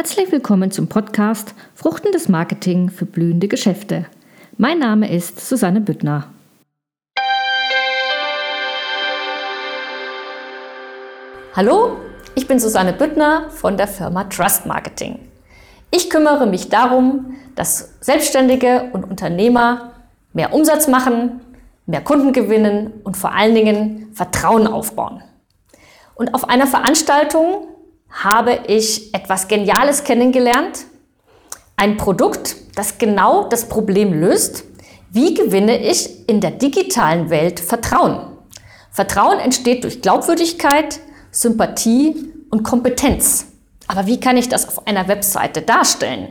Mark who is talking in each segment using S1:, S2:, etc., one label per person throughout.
S1: Herzlich willkommen zum Podcast Fruchtendes Marketing für blühende Geschäfte. Mein Name ist Susanne Büttner.
S2: Hallo, ich bin Susanne Büttner von der Firma Trust Marketing. Ich kümmere mich darum, dass Selbstständige und Unternehmer mehr Umsatz machen, mehr Kunden gewinnen und vor allen Dingen Vertrauen aufbauen. Und auf einer Veranstaltung habe ich etwas Geniales kennengelernt. Ein Produkt, das genau das Problem löst. Wie gewinne ich in der digitalen Welt Vertrauen? Vertrauen entsteht durch Glaubwürdigkeit, Sympathie und Kompetenz. Aber wie kann ich das auf einer Webseite darstellen?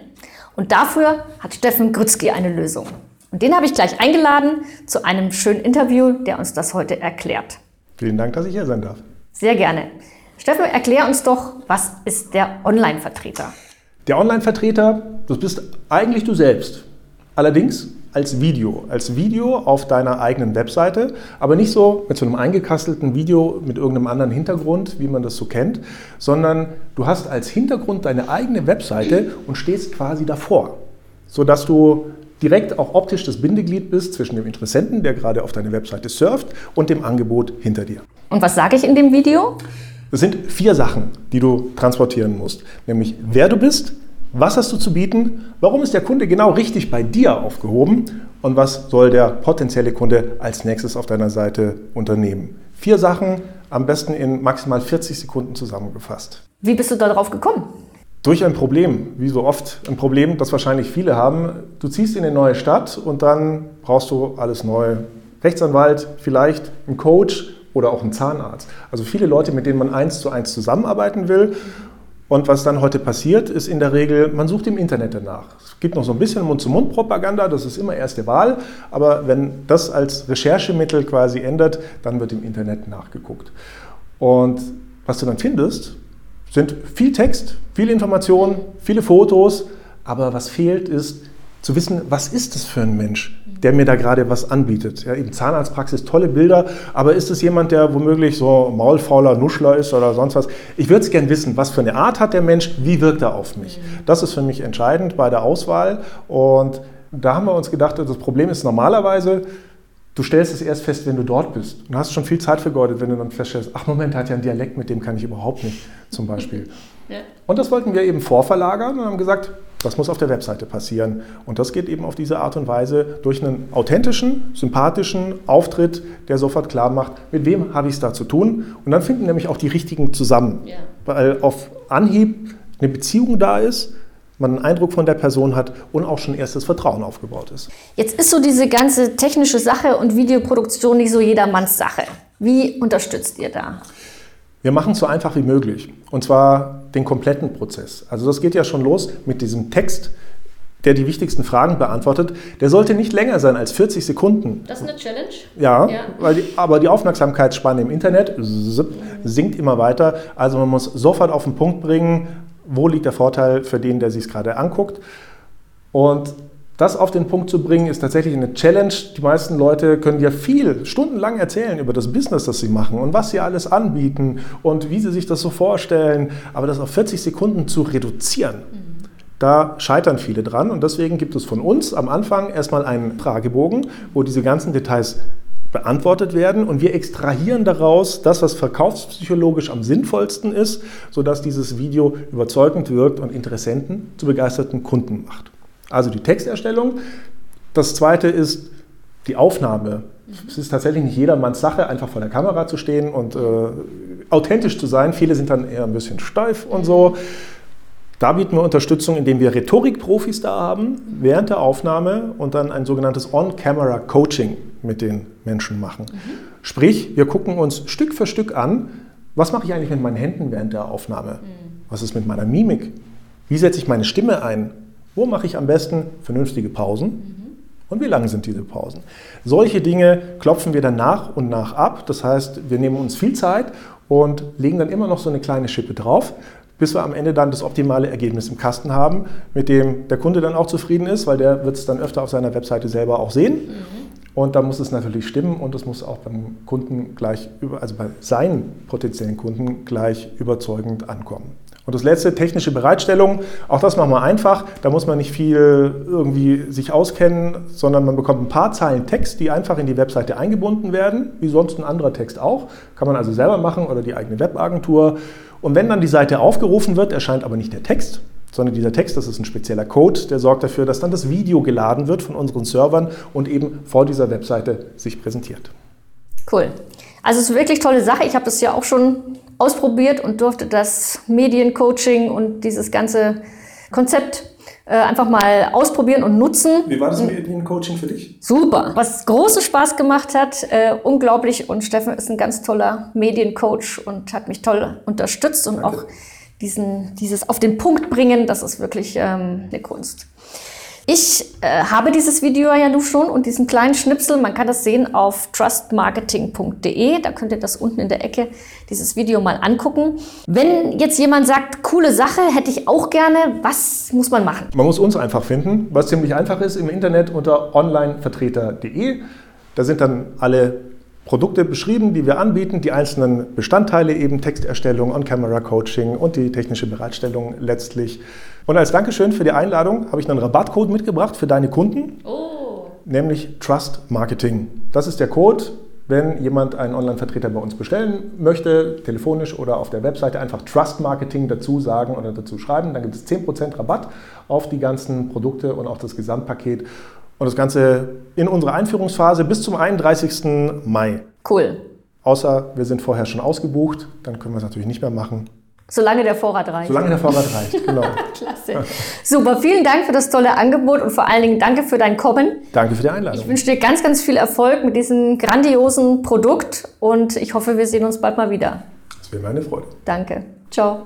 S2: Und dafür hat Steffen Grützky eine Lösung. Und den habe ich gleich eingeladen zu einem schönen Interview, der uns das heute erklärt.
S3: Vielen Dank, dass ich hier sein darf.
S2: Sehr gerne. Steffen, erklär uns doch, was ist der Online-Vertreter?
S3: Der Online-Vertreter, das bist eigentlich du selbst. Allerdings als Video, als Video auf deiner eigenen Webseite, aber nicht so mit so einem eingekastelten Video mit irgendeinem anderen Hintergrund, wie man das so kennt, sondern du hast als Hintergrund deine eigene Webseite und stehst quasi davor, sodass du direkt auch optisch das Bindeglied bist zwischen dem Interessenten, der gerade auf deine Webseite surft, und dem Angebot hinter dir.
S2: Und was sage ich in dem Video?
S3: Das sind vier Sachen, die du transportieren musst. Nämlich wer du bist, was hast du zu bieten, warum ist der Kunde genau richtig bei dir aufgehoben und was soll der potenzielle Kunde als nächstes auf deiner Seite unternehmen. Vier Sachen, am besten in maximal 40 Sekunden zusammengefasst.
S2: Wie bist du darauf gekommen?
S3: Durch ein Problem, wie so oft ein Problem, das wahrscheinlich viele haben. Du ziehst in eine neue Stadt und dann brauchst du alles neu. Rechtsanwalt, vielleicht ein Coach, oder auch ein Zahnarzt. Also viele Leute, mit denen man eins zu eins zusammenarbeiten will. Und was dann heute passiert, ist in der Regel, man sucht im Internet danach. Es gibt noch so ein bisschen Mund-zu-Mund-Propaganda, das ist immer erste Wahl. Aber wenn das als Recherchemittel quasi ändert, dann wird im Internet nachgeguckt. Und was du dann findest, sind viel Text, viele Informationen, viele Fotos. Aber was fehlt, ist zu wissen, was ist das für ein Mensch? der mir da gerade was anbietet. Ja, eben Zahnarztpraxis, tolle Bilder, aber ist es jemand, der womöglich so maulfauler Nuschler ist oder sonst was? Ich würde es gerne wissen, was für eine Art hat der Mensch, wie wirkt er auf mich? Das ist für mich entscheidend bei der Auswahl und da haben wir uns gedacht, das Problem ist normalerweise, du stellst es erst fest, wenn du dort bist. Und hast schon viel Zeit vergeudet, wenn du dann feststellst, ach Moment, er hat ja einen Dialekt, mit dem kann ich überhaupt nicht, zum Beispiel. Ja. Und das wollten wir eben vorverlagern und haben gesagt, das muss auf der Webseite passieren. Und das geht eben auf diese Art und Weise durch einen authentischen, sympathischen Auftritt, der sofort klar macht, mit wem habe ich es da zu tun. Und dann finden nämlich auch die richtigen zusammen. Ja. Weil auf Anhieb eine Beziehung da ist, man einen Eindruck von der Person hat und auch schon erstes Vertrauen aufgebaut ist.
S2: Jetzt ist so diese ganze technische Sache und Videoproduktion nicht so jedermanns Sache. Wie unterstützt ihr da?
S3: Wir machen es so einfach wie möglich. Und zwar den kompletten Prozess. Also das geht ja schon los mit diesem Text, der die wichtigsten Fragen beantwortet. Der sollte nicht länger sein als 40 Sekunden.
S2: Das ist eine Challenge?
S3: Ja, ja. Weil die, aber die Aufmerksamkeitsspanne im Internet sinkt immer weiter. Also man muss sofort auf den Punkt bringen, wo liegt der Vorteil für den, der sich es gerade anguckt. Und das auf den Punkt zu bringen, ist tatsächlich eine Challenge. Die meisten Leute können dir viel, stundenlang erzählen über das Business, das sie machen und was sie alles anbieten und wie sie sich das so vorstellen. Aber das auf 40 Sekunden zu reduzieren, da scheitern viele dran. Und deswegen gibt es von uns am Anfang erstmal einen Fragebogen, wo diese ganzen Details beantwortet werden und wir extrahieren daraus das, was verkaufspsychologisch am sinnvollsten ist, sodass dieses Video überzeugend wirkt und Interessenten zu begeisterten Kunden macht. Also die Texterstellung. Das zweite ist die Aufnahme. Es ist tatsächlich nicht jedermanns Sache, einfach vor der Kamera zu stehen und äh, authentisch zu sein. Viele sind dann eher ein bisschen steif und so. Da bieten wir Unterstützung, indem wir Rhetorikprofis da haben während der Aufnahme und dann ein sogenanntes On-Camera-Coaching mit den Menschen machen. Mhm. Sprich, wir gucken uns Stück für Stück an, was mache ich eigentlich mit meinen Händen während der Aufnahme? Mhm. Was ist mit meiner Mimik? Wie setze ich meine Stimme ein? Wo mache ich am besten vernünftige Pausen? Und wie lang sind diese Pausen? Solche Dinge klopfen wir dann nach und nach ab. Das heißt, wir nehmen uns viel Zeit und legen dann immer noch so eine kleine Schippe drauf, bis wir am Ende dann das optimale Ergebnis im Kasten haben, mit dem der Kunde dann auch zufrieden ist, weil der wird es dann öfter auf seiner Webseite selber auch sehen. Mhm. Und da muss es natürlich stimmen und es muss auch beim Kunden gleich, also bei seinen potenziellen Kunden gleich überzeugend ankommen. Und das letzte, technische Bereitstellung, auch das machen wir einfach. Da muss man nicht viel irgendwie sich auskennen, sondern man bekommt ein paar Zeilen Text, die einfach in die Webseite eingebunden werden, wie sonst ein anderer Text auch. Kann man also selber machen oder die eigene Webagentur. Und wenn dann die Seite aufgerufen wird, erscheint aber nicht der Text, sondern dieser Text, das ist ein spezieller Code, der sorgt dafür, dass dann das Video geladen wird von unseren Servern und eben vor dieser Webseite sich präsentiert.
S2: Cool. Also es ist eine wirklich tolle Sache. Ich habe das ja auch schon ausprobiert und durfte das Mediencoaching und dieses ganze Konzept äh, einfach mal ausprobieren und nutzen.
S3: Wie war das Mediencoaching für dich?
S2: Super. Was großen Spaß gemacht hat, äh, unglaublich. Und Steffen ist ein ganz toller Mediencoach und hat mich toll unterstützt und Danke. auch diesen, dieses auf den Punkt bringen, das ist wirklich ähm, eine Kunst. Ich äh, habe dieses Video ja nun schon und diesen kleinen Schnipsel, man kann das sehen auf trustmarketing.de, da könnt ihr das unten in der Ecke, dieses Video mal angucken. Wenn jetzt jemand sagt, coole Sache, hätte ich auch gerne, was muss man machen?
S3: Man muss uns einfach finden, was ziemlich einfach ist im Internet unter onlinevertreter.de. Da sind dann alle Produkte beschrieben, die wir anbieten, die einzelnen Bestandteile eben Texterstellung, On-Camera-Coaching und die technische Bereitstellung letztlich. Und als Dankeschön für die Einladung habe ich einen Rabattcode mitgebracht für deine Kunden, oh. nämlich Trust Marketing. Das ist der Code, wenn jemand einen Online-Vertreter bei uns bestellen möchte, telefonisch oder auf der Webseite einfach Trust Marketing dazu sagen oder dazu schreiben, dann gibt es 10% Rabatt auf die ganzen Produkte und auf das Gesamtpaket. Und das Ganze in unserer Einführungsphase bis zum 31. Mai.
S2: Cool.
S3: Außer wir sind vorher schon ausgebucht, dann können wir es natürlich nicht mehr machen.
S2: Solange der Vorrat reicht.
S3: Solange der Vorrat reicht, genau.
S2: Klasse. Super, vielen Dank für das tolle Angebot und vor allen Dingen danke für dein Kommen.
S3: Danke für die Einladung.
S2: Ich wünsche dir ganz, ganz viel Erfolg mit diesem grandiosen Produkt und ich hoffe, wir sehen uns bald mal wieder.
S3: Das wäre meine Freude.
S2: Danke. Ciao.